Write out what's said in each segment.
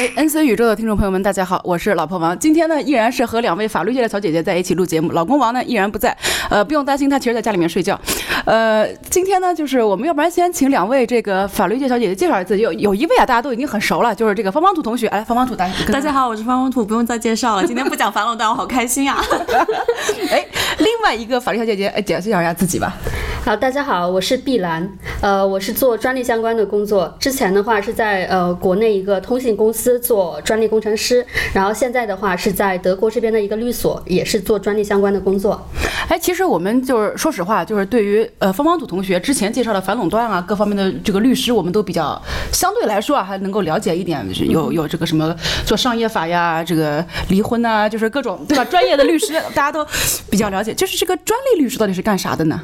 哎，NC 宇宙的听众朋友们，大家好，我是老婆王。今天呢，依然是和两位法律界的小姐姐在一起录节目。老公王呢，依然不在，呃，不用担心，他其实在家里面睡觉。呃，今天呢，就是我们要不然先请两位这个法律界小姐姐介绍一下自己。有有一位啊，大家都已经很熟了，就是这个方方土同学。哎，方方土，大家大家好，我是方方土，不用再介绍了。今天不讲反垄断，我好开心啊！哎，另外一个法律小姐姐，哎，介绍一下自己吧。好，大家好，我是碧兰，呃，我是做专利相关的工作。之前的话是在呃国内一个通信公司做专利工程师，然后现在的话是在德国这边的一个律所，也是做专利相关的工作。哎，其实我们就是说实话，就是对于呃方方土同学之前介绍的反垄断啊各方面的这个律师，我们都比较相对来说啊还能够了解一点，有 有这个什么做商业法呀，这个离婚呐，就是各种对吧？专业的律师大家都比较了解。就是这个专利律师到底是干啥的呢？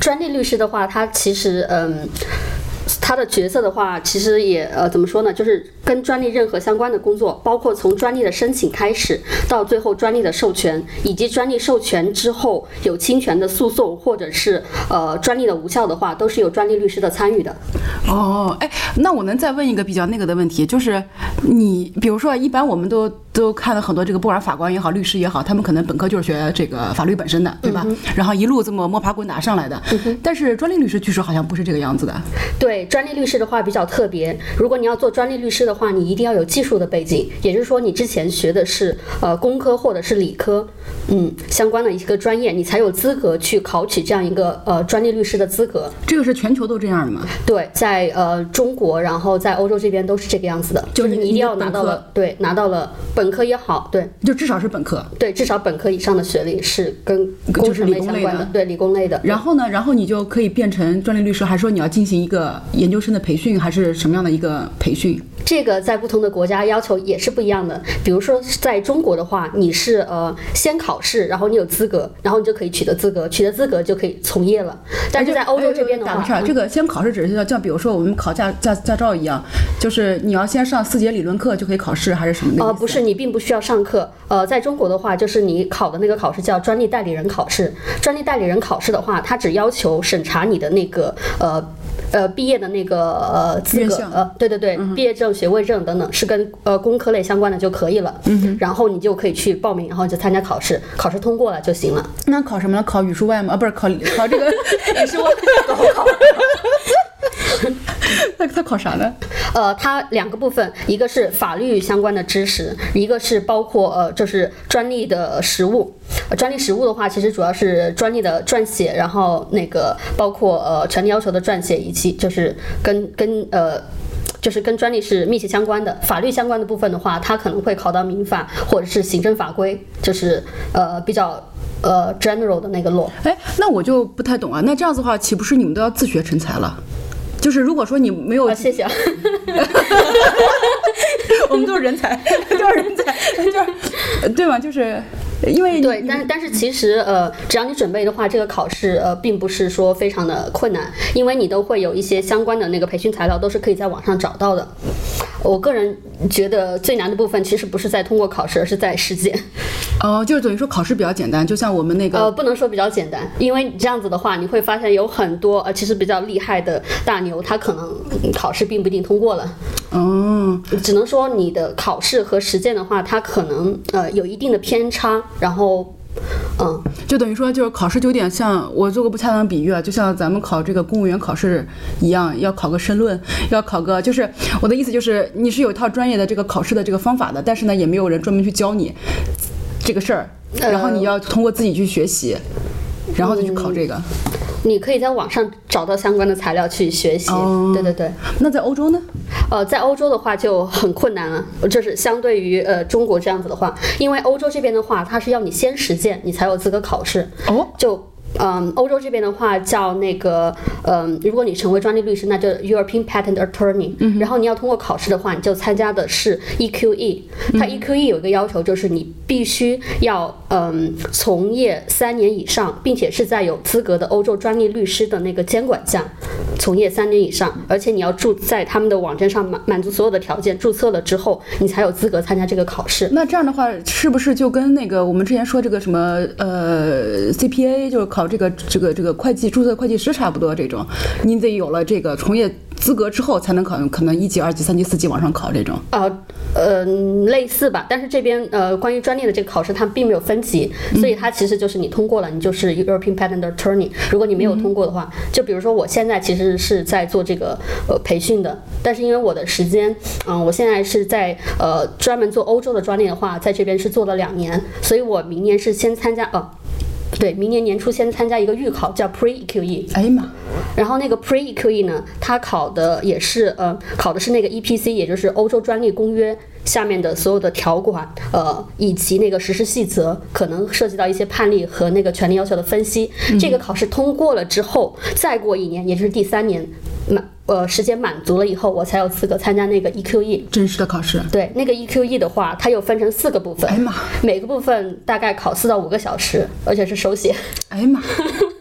专利律师的话，他其实嗯。他的角色的话，其实也呃怎么说呢，就是跟专利任何相关的工作，包括从专利的申请开始，到最后专利的授权，以及专利授权之后有侵权的诉讼，或者是呃专利的无效的话，都是有专利律师的参与的。哦，哎，那我能再问一个比较那个的问题，就是你比如说，一般我们都都看了很多这个，不管法官也好，律师也好，他们可能本科就是学这个法律本身的，对吧？然后一路这么摸爬滚打上来的。但是专利律师据说好像不是这个样子的。对。专利律师的话比较特别，如果你要做专利律师的话，你一定要有技术的背景，也就是说你之前学的是呃工科或者是理科，嗯相关的一个专业，你才有资格去考取这样一个呃专利律师的资格。这个是全球都这样的吗？对，在呃中国，然后在欧洲这边都是这个样子的，就是你一定要拿到了对拿到了本科也好，对，就至少是本科，对，至少本科以上的学历是跟工程类相关的，对，理工类的。然后呢，然后你就可以变成专利律师，还说你要进行一个研究生的培训，还是什么样的一个培训？这个在不同的国家要求也是不一样的。比如说，在中国的话，你是呃先考试，然后你有资格，然后你就可以取得资格，取得资格就可以从业了。但是在欧洲这边的话，这个先考试只是像像比如说我们考驾驾驾照一样，就是你要先上四节理论课就可以考试，还是什么？呃，不是，你并不需要上课。呃，在中国的话，就是你考的那个考试叫专利代理人考试。专利代理人考试的话，它只要求审查你的那个呃。呃，毕业的那个呃资格，呃，对对对，毕业证、学位证等等，是跟呃工科类相关的就可以了。嗯然后你就可以去报名，然后就参加考试，考试通过了就行了。那考什么呢？考语数外吗？啊，不是考考这个语数外高考。那他考啥呢？呃，它两个部分，一个是法律相关的知识，一个是包括呃，就是专利的实务。专利实务的话，其实主要是专利的撰写，然后那个包括呃权利要求的撰写，以及就是跟跟呃就是跟专利是密切相关的。法律相关的部分的话，它可能会考到民法或者是行政法规，就是呃比较呃 general 的那个 law。哎，那我就不太懂啊。那这样子的话，岂不是你们都要自学成才了？就是如果说你没有，谢谢，啊我们都是人才，都是人才，就是 对吗？就是因为对，但但是其实呃，只要你准备的话，这个考试呃，并不是说非常的困难，因为你都会有一些相关的那个培训材料，都是可以在网上找到的。我个人觉得最难的部分其实不是在通过考试，而是在实践。哦，就是等于说考试比较简单，就像我们那个呃，不能说比较简单，因为这样子的话，你会发现有很多呃，其实比较厉害的大牛，他可能考试并不一定通过了。嗯，只能说你的考试和实践的话，它可能呃有一定的偏差，然后。嗯，就等于说，就是考试就有点像我做个不恰当的比喻啊，就像咱们考这个公务员考试一样，要考个申论，要考个，就是我的意思就是，你是有一套专业的这个考试的这个方法的，但是呢，也没有人专门去教你这个事儿，然后你要通过自己去学习，然后再去考这个。你可以在网上找到相关的材料去学习。对对对。那在欧洲呢？呃，在欧洲的话就很困难了，就是相对于呃中国这样子的话，因为欧洲这边的话，它是要你先实践，你才有资格考试。哦。就。嗯，欧洲这边的话叫那个，嗯，如果你成为专利律师，那就 European Patent Attorney。嗯。然后你要通过考试的话，你就参加的是 EQE。它 EQE 有一个要求，就是你必须要嗯从业三年以上，并且是在有资格的欧洲专利律师的那个监管下从业三年以上，而且你要注在他们的网站上满满足所有的条件，注册了之后，你才有资格参加这个考试。那这样的话，是不是就跟那个我们之前说这个什么呃 CPA 就是考？这个这个这个会计注册会计师差不多这种，你得有了这个从业资格之后才能考，可能一级、二级、三级、四级往上考这种。呃呃，类似吧，但是这边呃关于专利的这个考试，它并没有分级，所以它其实就是你通过了，你就是 European Patent Attorney。如果你没有通过的话，就比如说我现在其实是在做这个呃培训的，但是因为我的时间，嗯，我现在是在呃专门做欧洲的专利的话，在这边是做了两年，所以我明年是先参加呃。对，明年年初先参加一个预考，叫 Pre EQE。哎呀妈！然后那个 Pre EQE 呢，它考的也是呃，考的是那个 EPC，也就是欧洲专利公约下面的所有的条款，呃，以及那个实施细则，可能涉及到一些判例和那个权利要求的分析。这个考试通过了之后，再过一年，也就是第三年满呃时间满足了以后，我才有资格参加那个 EQE。真实的考试。对，那个 EQE 的话，它又分成四个部分，哎呀妈！每个部分大概考四到五个小时，而且是手写。哎呀妈！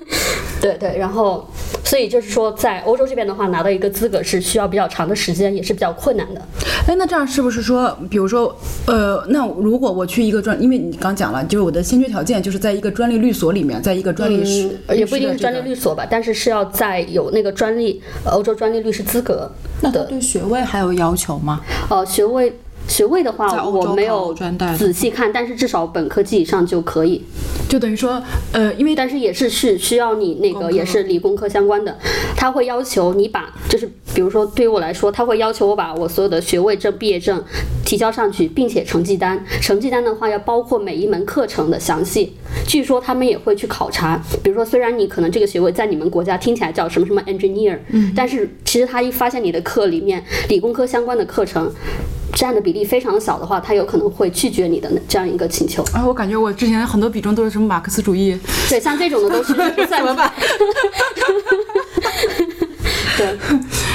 对对，然后，所以就是说，在欧洲这边的话，拿到一个资格是需要比较长的时间，也是比较困难的。哎，那这样是不是说，比如说，呃，那如果我去一个专，因为你刚讲了，就是我的先决条件就是在一个专利律所里面，在一个专利师，嗯，也不一定是专利律所吧，但是是要在有那个专利呃欧洲专利律师资格那。对学位还有要求吗？呃，学位学位的话，我没有仔细看，但是至少本科及以上就可以。就等于说，呃，因为但是也是是需要你那个也是理工科相关的，他会要求你把就是比如说对于我来说，他会要求我把我所有的学位证、毕业证提交上去，并且成绩单。成绩单的话要包括每一门课程的详细。据说他们也会去考察，比如说虽然你可能这个学位在你们国家听起来叫什么什么 engineer，嗯，但是其实他一发现你的课里面理工科相关的课程。占的比例非常小的话，他有可能会拒绝你的这样一个请求。啊，我感觉我之前很多比重都是什么马克思主义，对，像这种的都是不算怎么办？对，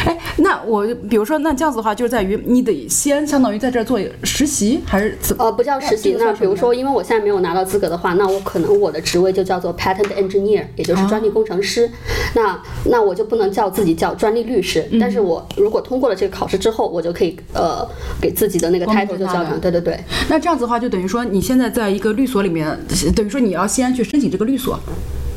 哎，那我比如说，那这样子的话，就是在于你得先相当于在这儿做实习，还是怎么？呃，不叫实习。那比如说，因为我现在没有拿到资格的话，那我可能我的职位就叫做 patent engineer，也就是专利工程师。那那我就不能叫自己叫专利律师。但是我如果通过了这个考试之后，我就可以呃给自己的那个 title 就叫成对对对。那这样子的话，就等于说你现在在一个律所里面，等于说你要先去申请这个律所，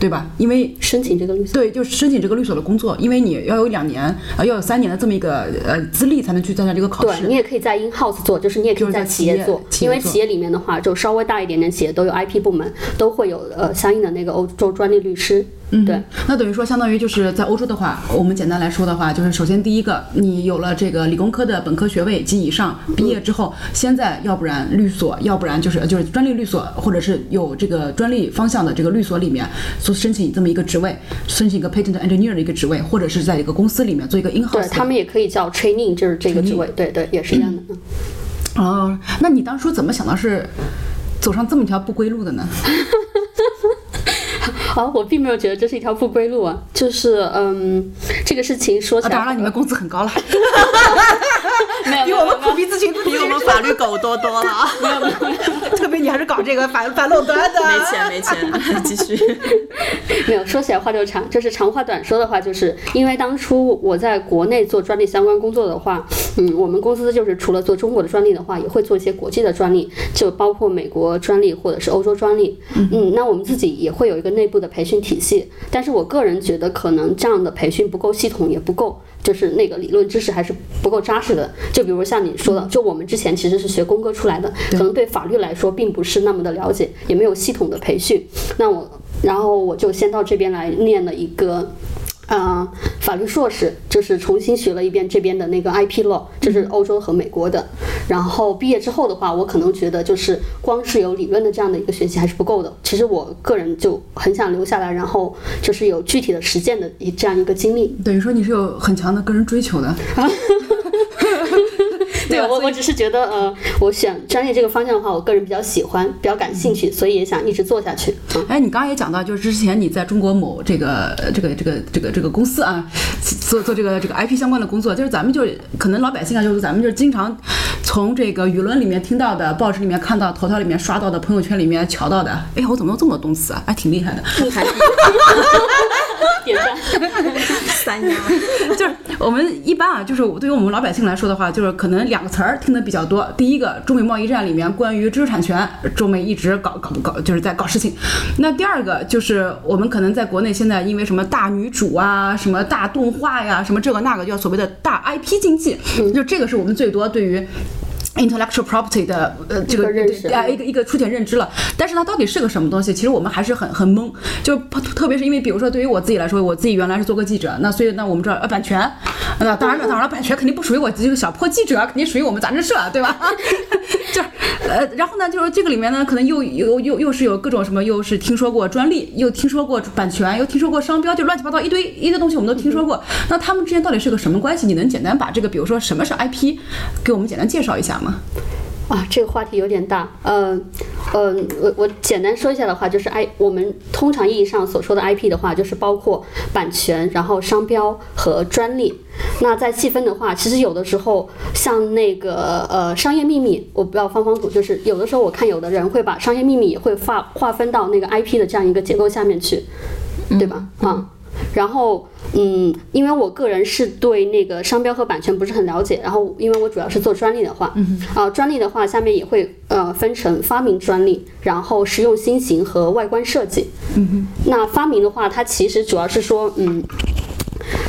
对吧？因为申请这个律所。对，就是申请这个律所的工作，因为你要有两年啊，要有三年的这么一个呃资历，才能去参加这个考试对试。你也可以在 in house 做，就是你也可以在企企业业做，因为企业里面的话，就稍微大一点点企业都有 IP 部门，都会有呃相应的那个欧洲专利律师。嗯，对。那等于说，相当于就是在欧洲的话，我们简单来说的话，就是首先第一个，你有了这个理工科的本科学位及以上，毕业之后，现在要不然律所，要不然就是就是专利律所，或者是有这个专利方向的这个律所里面，做申请这么一个职位，申请一个 patent engineer 的一个职位，或者是在一个公司里面做一个 in house。对他们也可以叫 training，就是这个职位，对对，也是一样的。嗯哦，那你当初怎么想到是走上这么一条不归路的呢？好，我并没有觉得这是一条不归路啊，就是嗯，这个事情说起啊，来，当然了，你们工资很高了，比我们苦逼咨询比我们法律狗多多了。没有没有特别你还是搞这个反反垄断的，没钱没钱，继续。没有，说起来话就长，就是长话短说的话，就是因为当初我在国内做专利相关工作的话，嗯，我们公司就是除了做中国的专利的话，也会做一些国际的专利，就包括美国专利或者是欧洲专利。嗯，那我们自己也会有一个内部的培训体系，但是我个人觉得可能这样的培训不够系统，也不够。就是那个理论知识还是不够扎实的，就比如像你说的，就我们之前其实是学工科出来的，可能对法律来说并不是那么的了解，也没有系统的培训。那我，然后我就先到这边来念了一个。呃，法律硕士就是重新学了一遍这边的那个 IP law，就是欧洲和美国的。然后毕业之后的话，我可能觉得就是光是有理论的这样的一个学习还是不够的。其实我个人就很想留下来，然后就是有具体的实践的一这样一个经历。等于说你是有很强的个人追求的。对，我我只是觉得，呃，我选专业这个方向的话，我个人比较喜欢，比较感兴趣，所以也想一直做下去。嗯，哎，你刚刚也讲到，就是之前你在中国某这个这个这个这个这个公司啊，做做这个这个 IP 相关的工作，就是咱们就是可能老百姓啊，就是咱们就是经常从这个舆论里面听到的，报纸里面看到，头条里面刷到的，朋友圈里面瞧到的。哎呀，我怎么用这么多动词啊？哎，挺厉害的。点赞。三压，就是我们一般啊，就是对于我们老百姓来说的话，就是可能两个词儿听得比较多。第一个，中美贸易战里面关于知识产权，中美一直搞搞搞，就是在搞事情。那第二个就是我们可能在国内现在因为什么大女主啊，什么大动画呀，什么这个那个，叫所谓的大 IP 经济，就这个是我们最多对于。Intellectual property 的呃这个认识啊一个一个粗浅认知了，但是它到底是个什么东西？其实我们还是很很懵，就特特别是因为比如说对于我自己来说，我自己原来是做过记者，那所以那我们知道呃版权，那当然了当然了，版权肯定不属于我这个小破记者，肯定属于我们杂志社，对吧？就是呃，然后呢，就是这个里面呢，可能又又又又是有各种什么，又是听说过专利，又听说过版权，又听说过商标，就乱七八糟一堆一堆东西我们都听说过。那他们之间到底是个什么关系？你能简单把这个，比如说什么是 IP，给我们简单介绍一下吗？啊，这个话题有点大。嗯、嗯、我我简单说一下的话，就是 I 我们通常意义上所说的 IP 的话，就是包括版权，然后商标和专利。那再细分的话，其实有的时候像那个呃商业秘密，我不要方方土，就是有的时候我看有的人会把商业秘密也会划划分到那个 IP 的这样一个结构下面去，对吧？啊、然后，嗯，因为我个人是对那个商标和版权不是很了解，然后因为我主要是做专利的话，啊、专利的话下面也会呃分成发明专利，然后实用新型和外观设计。嗯那发明的话，它其实主要是说，嗯。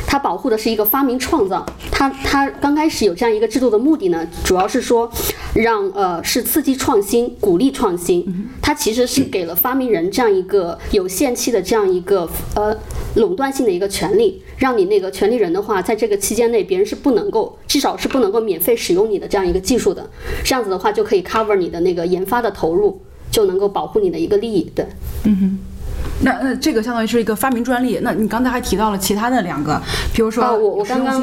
它保护的是一个发明创造，它它刚开始有这样一个制度的目的呢，主要是说让呃是刺激创新，鼓励创新。它其实是给了发明人这样一个有限期的这样一个呃垄断性的一个权利，让你那个权利人的话，在这个期间内，别人是不能够，至少是不能够免费使用你的这样一个技术的。这样子的话，就可以 cover 你的那个研发的投入，就能够保护你的一个利益。对。那那这个相当于是一个发明专利。那你刚才还提到了其他的两个，比如说啊我我刚刚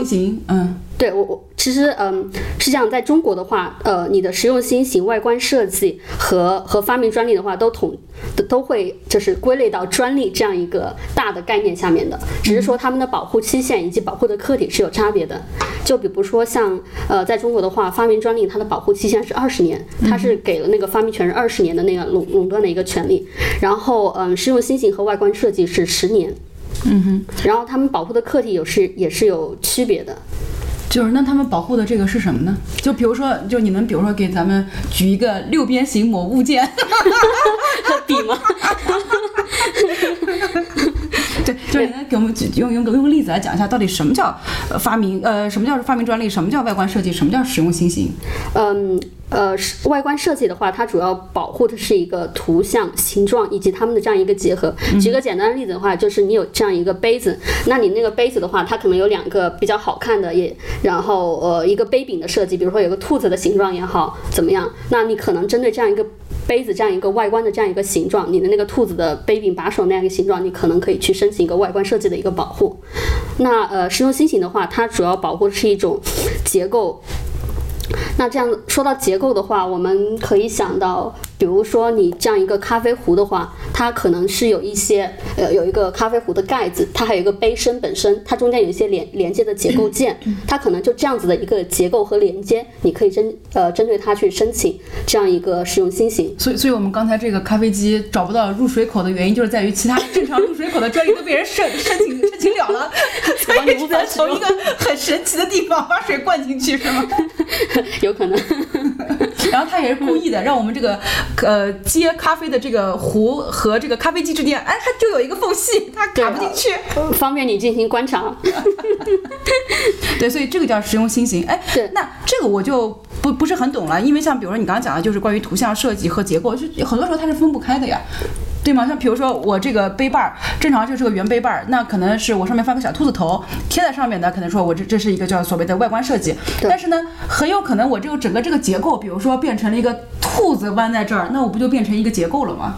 嗯，对我我其实嗯是这样，在中国的话，呃，你的实用新型、外观设计和和发明专利的话，都统都都会就是归类到专利这样一个大的概念下面的，只是说他们的保护期限以及保护的客体是有差别的。就比如说像呃，在中国的话，发明专利它的保护期限是二十年，它是给了那个发明权人二十年的那个垄垄断的一个权利。然后嗯，实用新型和外观设计是十年。嗯哼，然后他们保护的客体有是也是有区别的。就是那他们保护的这个是什么呢？就比如说，就你能比如说给咱们举一个六边形某物件，笔吗？对，就是你能给我们举用用个用个例子来讲一下，到底什么叫呃发明呃什么叫发明专利，什么叫外观设计，什么叫实用新型？嗯，呃，是外观设计的话，它主要保护的是一个图像、形状以及它们的这样一个结合。举个简单的例子的话，就是你有这样一个杯子，那你那个杯子的话，它可能有两个比较好看的，也然后呃一个杯柄的设计，比如说有个兔子的形状也好，怎么样？那你可能针对这样一个。杯子这样一个外观的这样一个形状，你的那个兔子的杯柄把手那样一个形状，你可能可以去申请一个外观设计的一个保护。那呃，实用新型的话，它主要保护的是一种结构。那这样说到结构的话，我们可以想到，比如说你这样一个咖啡壶的话，它可能是有一些呃有一个咖啡壶的盖子，它还有一个杯身本身，它中间有一些连连接的结构件，它可能就这样子的一个结构和连接，你可以针呃针对它去申请这样一个实用新型。所以，所以我们刚才这个咖啡机找不到入水口的原因，就是在于其他正常入水口的专利都被人申申请申请了了，所以只能从一个 很神奇的地方把水灌进去，是吗？有可能。然后他也是故意的，让我们这个呃接咖啡的这个壶和这个咖啡机之间，哎，它就有一个缝隙，它卡不进去。方便你进行观察。对，所以这个叫实用新型。哎，对那这个我就不不是很懂了，因为像比如说你刚刚讲的，就是关于图像设计和结构，就很多时候它是分不开的呀。对吗？像比如说我这个杯把儿，正常就是个圆杯把儿，那可能是我上面放个小兔子头贴在上面的，可能说我这这是一个叫所谓的外观设计。但是呢，很有可能我这个整个这个结构，比如说变成了一个兔子弯在这儿，那我不就变成一个结构了吗？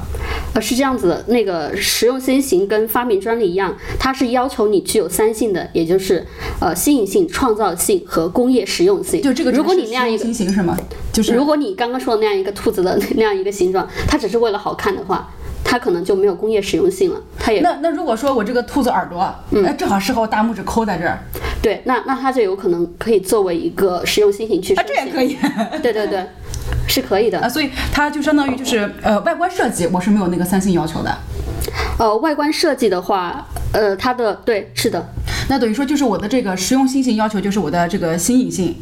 呃，是这样子的，那个实用新型跟发明专利一样，它是要求你具有三性的，也就是呃新颖性、创造性和工业实用性。就这个，如果你那样一个新型是吗？就是如果你刚刚说的那样一个兔子的那样一个形状，它只是为了好看的话，它可能就没有工业实用性了。它也那那如果说我这个兔子耳朵，嗯，正好适合我大拇指抠在这儿，对，那那它就有可能可以作为一个实用新型去啊。这也可以。对 对对，是可以的啊，。所以它就相当于就是呃，外观设计我是没有那个三星要求的。呃，外观设计的话，呃，它的对是的，那等于说就是我的这个实用新性要求就是我的这个新颖性，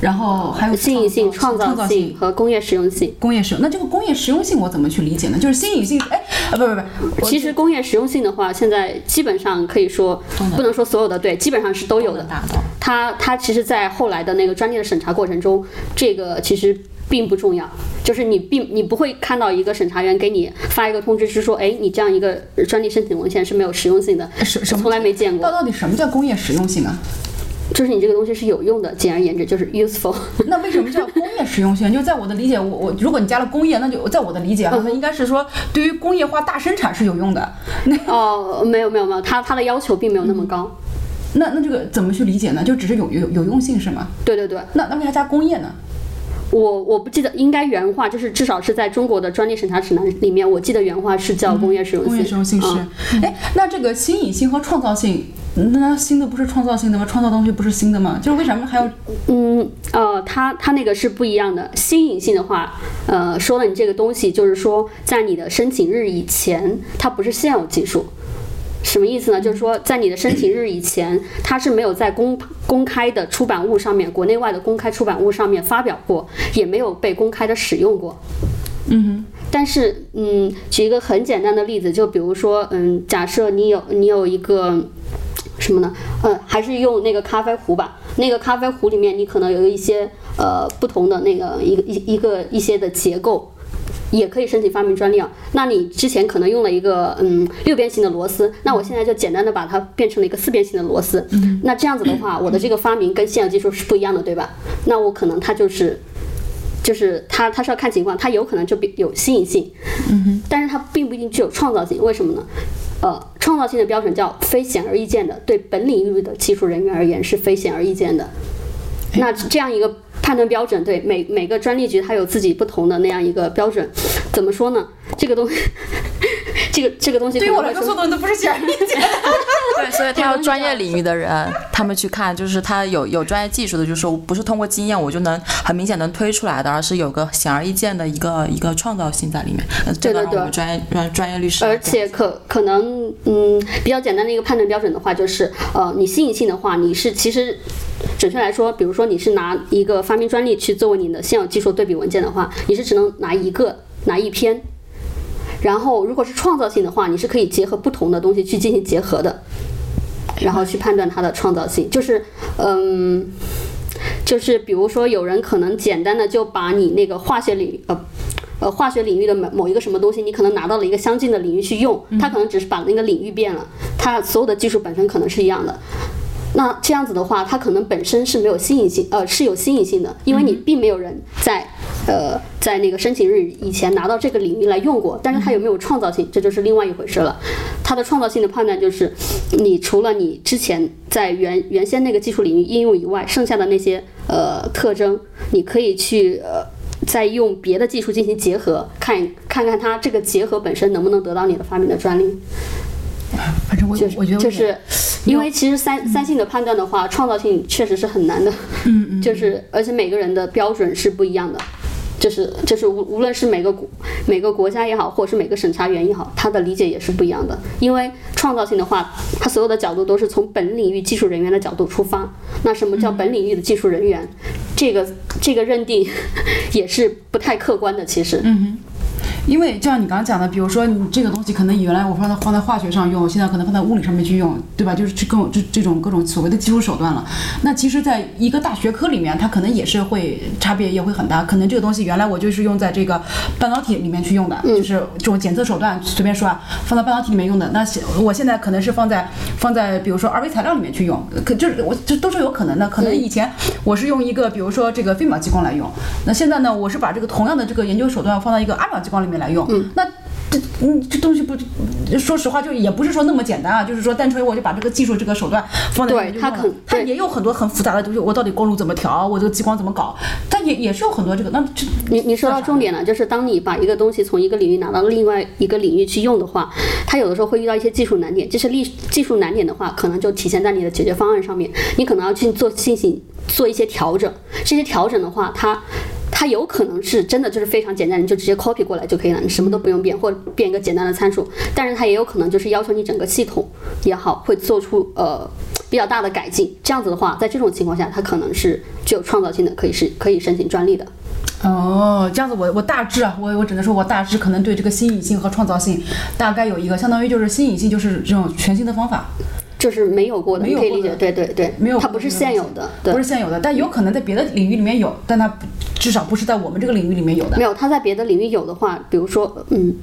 然后还有新颖性、创创造性和工业实用性。工业实用。那这个工业实用性我怎么去理解呢？就是新颖性，哎，啊不不不，其实工业实用性的话，现在基本上可以说不能说所有的对，基本上是都有的。它它其实，在后来的那个专利的审查过程中，这个其实并不重要，就是你并你不会看到一个审查员给你发一个通知，是说，哎，你这样一个专利申请文献是没有实用性的，什什么从来没见过到。到底什么叫工业实用性啊？就是你这个东西是有用的，简而言之就是 useful。那为什么叫工业实用性？就在我的理解，我我如果你加了工业，那就在我的理解哈，那应该是说对于工业化大生产是有用的。那哦，没有没有没有，它它的要求并没有那么高。那那这个怎么去理解呢？就只是有有有用性是吗？对对对，那那为啥加工业呢？我我不记得，应该原话就是至少是在中国的专利审查指南里面，我记得原话是叫工业实用性。工业实用性是嗯，哎、那这个新颖性和创造性，那新的不是创造性的吗？创造东西不是新的吗？就是为什么还要嗯，呃，它它那个是不一样的。新颖性的话，呃，说了你这个东西，就是说在你的申请日以前，它不是现有技术。什么意思呢？就是说，在你的申请日以前，它是没有在公公开的出版物上面，国内外的公开出版物上面发表过，也没有被公开的使用过。嗯但是，嗯，举一个很简单的例子，就比如说，嗯，假设你有你有一个什么呢？呃，还是用那个咖啡壶吧。那个咖啡壶里面，你可能有一些呃不同的那个一个一一个一些的结构。也可以申请发明专利啊。那你之前可能用了一个嗯六边形的螺丝，那我现在就简单的把它变成了一个四边形的螺丝。那这样子的话，我的这个发明跟现有技术是不一样的，对吧？那我可能它就是就是它它是要看情况，它有可能就比有新颖性，嗯哼，但是它并不一定具有创造性，为什么呢？呃，创造性的标准叫非显而易见的，对本领域的技术人员而言是非显而易见的。那这样一个判断标准，对每每个专利局它有自己不同的那样一个标准，怎么说呢？这个东西，这个这个东西对于我来说，都不是显而易见的。对，所以他要专业领域的人，他们去看，就是他有有专业技术的，就是说不是通过经验我就能很明显能推出来的，而是有个显而易见的一个一个创造性在里面。呃这个对对让我们专业专专业律师，而且可可能，嗯，比较简单的一个判断标准的话，就是，呃，你新颖性的话，你是其实准确来说，比如说你是拿一个发明专利去作为你的现有技术对比文件的话，你是只能拿一个，拿一篇。然后，如果是创造性的话，你是可以结合不同的东西去进行结合的，然后去判断它的创造性。就是，嗯，就是比如说，有人可能简单的就把你那个化学领域，呃。呃，化学领域的某某一个什么东西，你可能拿到了一个相近的领域去用，他可能只是把那个领域变了，他所有的技术本身可能是一样的。那这样子的话，它可能本身是没有新颖性，呃，是有新颖性的，因为你并没有人在呃在那个申请日以前拿到这个领域来用过，但是它有没有创造性，这就是另外一回事了。它的创造性的判断就是，你除了你之前在原原先那个技术领域应用以外，剩下的那些呃特征，你可以去呃。再用别的技术进行结合，看看看它这个结合本身能不能得到你的发明的专利。反正我就是我觉得我就是因为其实三三性的判断的话，创造性确实是很难的。嗯嗯，就是而且每个人的标准是不一样的。就是就是无无论是每个国每个国家也好，或者是每个审查员也好，他的理解也是不一样的。因为创造性的话，他所有的角度都是从本领域技术人员的角度出发。那什么叫本领域的技术人员？这个这个认定 也是不太客观的。其实，因为就像你刚刚讲的，比如说你这个东西可能原来我放在放在化学上用，现在可能放在物理上面去用，对吧？就是去各种这这种各种所谓的技术手段了。那其实，在一个大学科里面，它可能也是会差别也会很大。可能这个东西原来我就是用在这个半导体里面去用的，就是这种检测手段，随便说啊，放在半导体里面用的。那现我现在可能是放在放在比如说二维材料里面去用，可就是我这都是有可能的。可能以前我是用一个比如说这个飞秒激光来用，那现在呢，我是把这个同样的这个研究手段放到一个阿秒激光里面来用，嗯那。这嗯，这东西不，说实话，就也不是说那么简单啊。就是说，单纯我就把这个技术这个手段放在它可它也有很多很复杂的东西。我到底光路怎么调？我这个激光怎么搞？它也也是有很多这个。那这你你说到重点了，就是当你把一个东西从一个领域拿到另外一个领域去用的话，它有的时候会遇到一些技术难点。这些历技术难点的话，可能就体现在你的解决方案上面，你可能要去做进行做一些调整。这些调整的话，它它有可能是真的就是非常简单，你就直接 copy 过来就可以了，你什么都不用变，或者变一个简单的参数。但是它也有可能就是要求你整个系统也好，会做出呃比较大的改进。这样子的话，在这种情况下，它可能是具有创造性的，可以是可以申请专利的。哦，这样子我我大致啊，我我只能说我大致可能对这个新颖性和创造性大概有一个，相当于就是新颖性就是这种全新的方法。就是没有过的，没有过的你可以理解，对对对，没有它不是现有的，对不是现有的，但有可能在别的领域里面有，但它至少不是在我们这个领域里面有的没。有，它在别的领域有的话，比如说，嗯，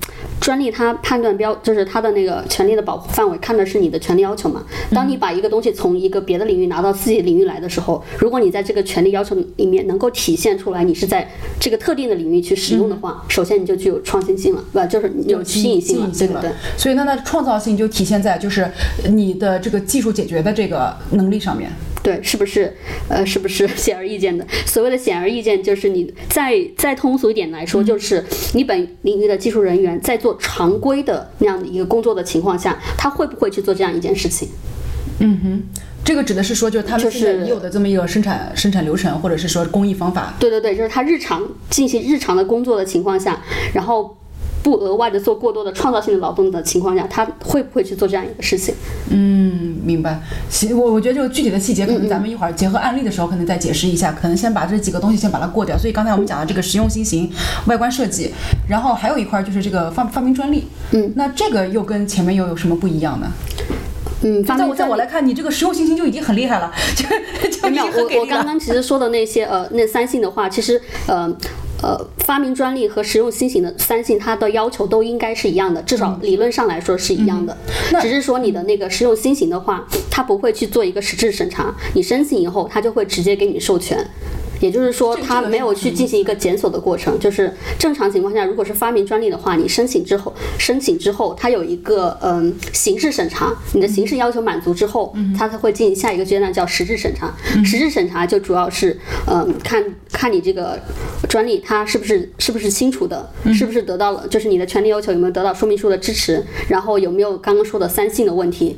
专利它判断标就是它的那个权利的保护范围，看的是你的权利要求嘛。当你把一个东西从一个别的领域拿到自己的领域来的时候，如果你在这个权利要求里面能够体现出来你是在这个特定的领域去使用的话，首先你就具有创新性了，对吧？就是有吸引性了，对对了对。，所以那它的创造性就体现在就是你的这个技术解决的这个能力上面。对，是不是？呃，是不是 显而易见的？所谓的显而易见，就是你再再通俗一点来说，就是你本领域的技术人员在做常规的那样的一个工作的情况下，他会不会去做这样一件事情？嗯哼，这个指的是说，就是他们就是现在已有的这么一个生产生产流程，或者是说工艺方法。对对对，就是他日常进行日常的工作的情况下，然后不额外的做过多的创造性的劳动的情况下，他会不会去做这样一个事情？嗯，明白。行，我我觉得这个具体的细节，可能咱们一会儿结合案例的时候，可能再解释一下。可能先把这几个东西先把它过掉。所以刚才我们讲的这个实用新型、外观设计，然后还有一块就是这个发发明专利。嗯，那这个又跟前面又有什么不一样呢？嗯，发在我在我来看，你这个实用新型就已经很厉害了，就 就已没有，经很给我我刚。刚其实说的那些呃那三性的话，其实呃呃发明专利和实用新型的三性，它的要求都应该是一样的，至少理论上来说是一样的。只是说你的那个实用新型的话，它不会去做一个实质审查，你申请以后，它就会直接给你授权。也就是说，它没有去进行一个检索的过程。就是正常情况下，如果是发明专利的话，你申请之后，申请之后，它有一个嗯形式审查，你的形式要求满足之后，它才会进行下一个阶段叫实质审查。实质审查就主要是嗯看看你这个专利它是不是是不是清楚的，是不是得到了就是你的权利要求有没有得到说明书的支持，然后有没有刚刚说的三性的问题。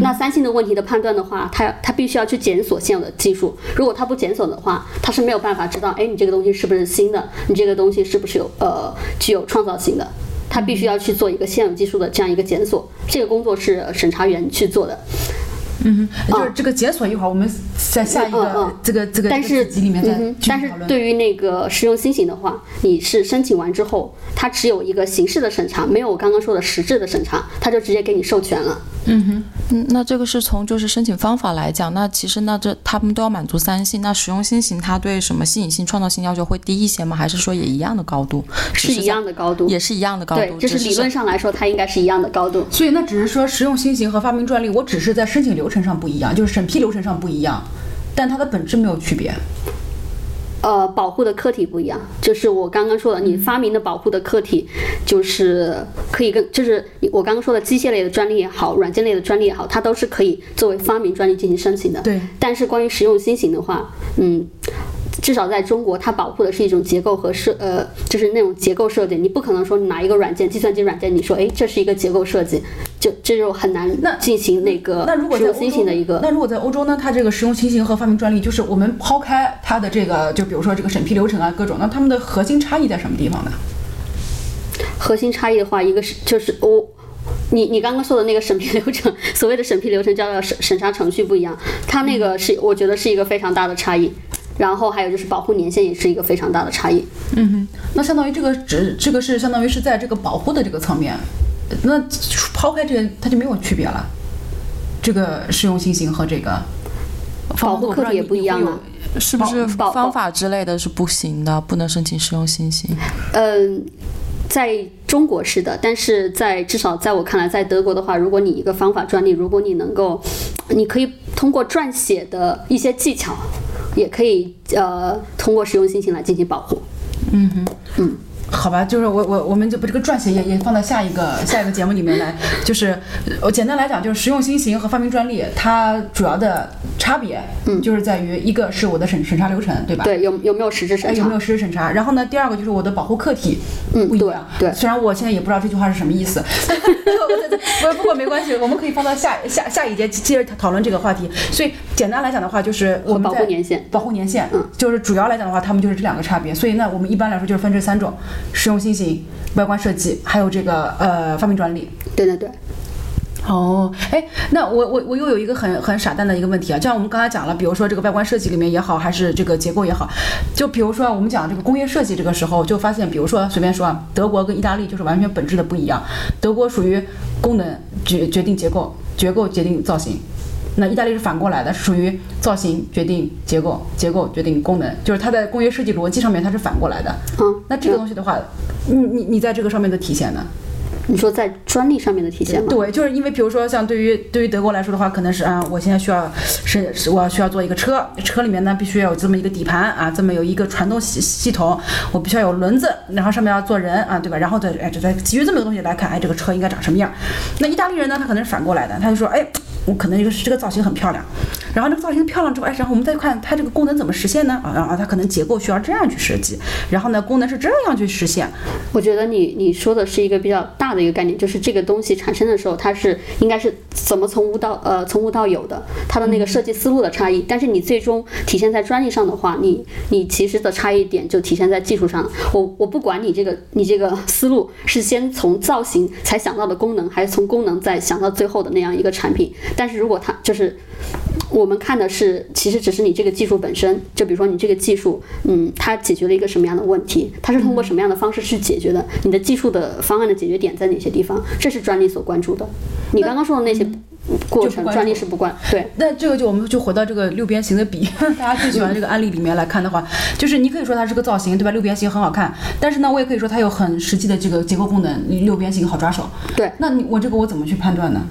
那三性的问题的判断的话，它它必须要去检索现有的技术，如果它不检索的话，它是没有办法知道，哎，你这个东西是不是新的，你这个东西是不是有呃具有创造性的。它必须要去做一个现有技术的这样一个检索，这个工作是呃审查员去做的。就是这个解锁，一会儿我们在下一嗯个嗯这个这个这但是集里面再但是。对于那个实用新型的话，你是申请完之后，它只有一个形式的审查，没有我刚刚说的实质的审查，它就直接给你授权了。嗯哼，那这个是从就是申请方法来讲，那其实那这他们都要满足三性，那实用新型它对什么新颖性、创造性要求会低一些吗？还是说也一样的高度？是一样的高度，也是一样的高度，对，这是理论上来说，它应该是一样的高度。所以那只是说实用新型和发明专利，我只是在申请流程上不一样，就是审批流程上不一样，但它的本质没有区别。呃，保护的客体不一样，就是我刚刚说的，你发明的保护的客体，就是可以跟，就是我刚刚说的机械类的专利也好，软件类的专利也好，它都是可以作为发明专利进行申请的。对。但是关于实用新型的话，嗯。至少在中国，它保护的是一种结构和设，呃，就是那种结构设计。你不可能说你拿一个软件，计算机软件，你说，哎，这是一个结构设计，就这就很难进行那个那如果实用在新型的一个那如果在欧洲呢，它这个实用新型和发明专利，就是我们抛开它的这个，就比如说这个审批流程啊，各种，那它们的核心差异在什么地方呢？核心差异的话，一个是就是我。你你刚刚说的那个审批流程，所谓的审批流程叫审审查程序不一样，它那个是我觉得是一个非常大的差异。然后还有就是保护年限也是一个非常大的差异。嗯哼那相当于这个只这个是相当于是在这个保护的这个层面，那抛开这个它就没有区别了。这个适用新型和这个保护客体也不一样啊。是不是方法之类的是不行的，不能申请实用新型？嗯，在中国是的，但是在至少在我看来，在德国的话，如果你一个方法专利，如果你能够，你可以通过撰写的一些技巧，也可以呃通过实用新型来进行保护。嗯哼，嗯好吧，就是我我我们就把这个撰写也也放到下一个 下一个节目里面来，就是我简单来讲，就是实用新型和发明专利，它主要的差差别，嗯，就是在于一个是我的审审查流程，对吧？对，有有没有实质审查？有没有实质审查？然后呢，第二个就是我的保护客体，嗯，不一样。对，虽然我现在也不知道这句话是什么意思，不 不过没关系，我们可以放到下下下一节接着讨论这个话题。所以简单来讲的话，就是我们保护年限，保护年限，嗯，就是主要来讲的话，他们就是这两个差别。所以那我们一般来说就是分这三种：实用新型、外观设计，还有这个呃发明专利。对对对。哦，哎，那我我我又有一个很很傻蛋的一个问题啊，就像我们刚才讲了，比如说这个外观设计里面也好，还是这个结构也好，就比如说我们讲这个工业设计这个时候，就发现，比如说随便说啊，德国跟意大利就是完全本质的不一样，德国属于功能决决定结构，结构决定造型，那意大利是反过来的，是属于造型决定结构，结构决定功能，就是它在工业设计逻辑上面它是反过来的。嗯，那这个东西的话，你你你在这个上面的体现呢？你说在专利上面的体现吗？对，就是因为比如说像对于对于德国来说的话，可能是啊，我现在需要是是我需要做一个车，车里面呢必须要有这么一个底盘啊，这么有一个传动系系统，我必须要有轮子，然后上面要坐人啊，对吧？然后再哎，就在基于这么个东西来看，哎，这个车应该长什么样？那意大利人呢，他可能是反过来的，他就说，哎，我可能就是这个造型很漂亮，然后这个造型漂亮之后，哎，然后我们再看它这个功能怎么实现呢？啊啊，它可能结构需要这样去设计，然后呢，功能是这样去实现。我觉得你你说的是一个比较大的一个概念，就是这个东西产生的时候，它是应该是怎么从无到呃从无到有的，它的那个设计思路的差异。但是你最终体现在专利上的话，你你其实的差异点就体现在技术上。我我不管你这个你这个思路是先从造型才想到的功能，还是从功能再想到最后的那样一个产品。但是如果它就是我们看的是，其实只是你这个技术本身，就比如说你这个技术，嗯，它解决了一个什么样的问题，它是通过什么样的方式去解决的，你的技术的方案的解决点在哪些地方，这是专利所关注的。你刚刚说的那些过程，专利是不关。对，那这个就我们就回到这个六边形的笔，大家最喜欢这个案例里面来看的话，就是你可以说它是个造型，对吧？六边形很好看，但是呢，我也可以说它有很实际的这个结构功能，六边形好抓手。对，那你我这个我怎么去判断呢？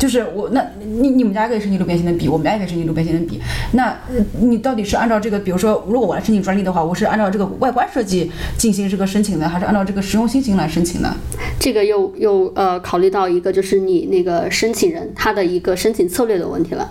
就是我，那你你们家可以申请六边形的笔，我们家也可以申请六边形的笔。那你到底是按照这个，比如说，如果我来申请专利的话，我是按照这个外观设计进行这个申请的，还是按照这个实用新型来申请的？这个又又呃考虑到一个就是你那个申请人他的一个申请策略的问题了。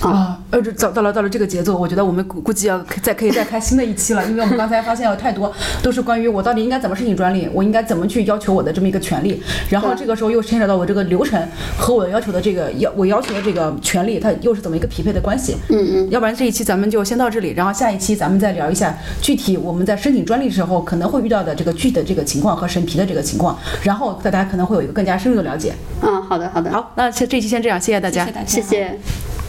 啊，呃，这到到了到了这个节奏，我觉得我们估估计要再可以再开新的一期了，因为我们刚才发现有太多都是关于我到底应该怎么申请专利，我应该怎么去要求我的这么一个权利，然后这个时候又牵扯到我这个流程和我要求的这个要我要求的这个权利，它又是怎么一个匹配的关系？嗯嗯。要不然这一期咱们就先到这里，然后下一期咱们再聊一下具体我们在申请专利的时候可能会遇到的这个具体的这个情况和审批的这个情况，然后大家可能会有一个更加深入的了解。嗯，好的好的。好，那这这期先这样，谢谢大家，谢谢大家，谢谢。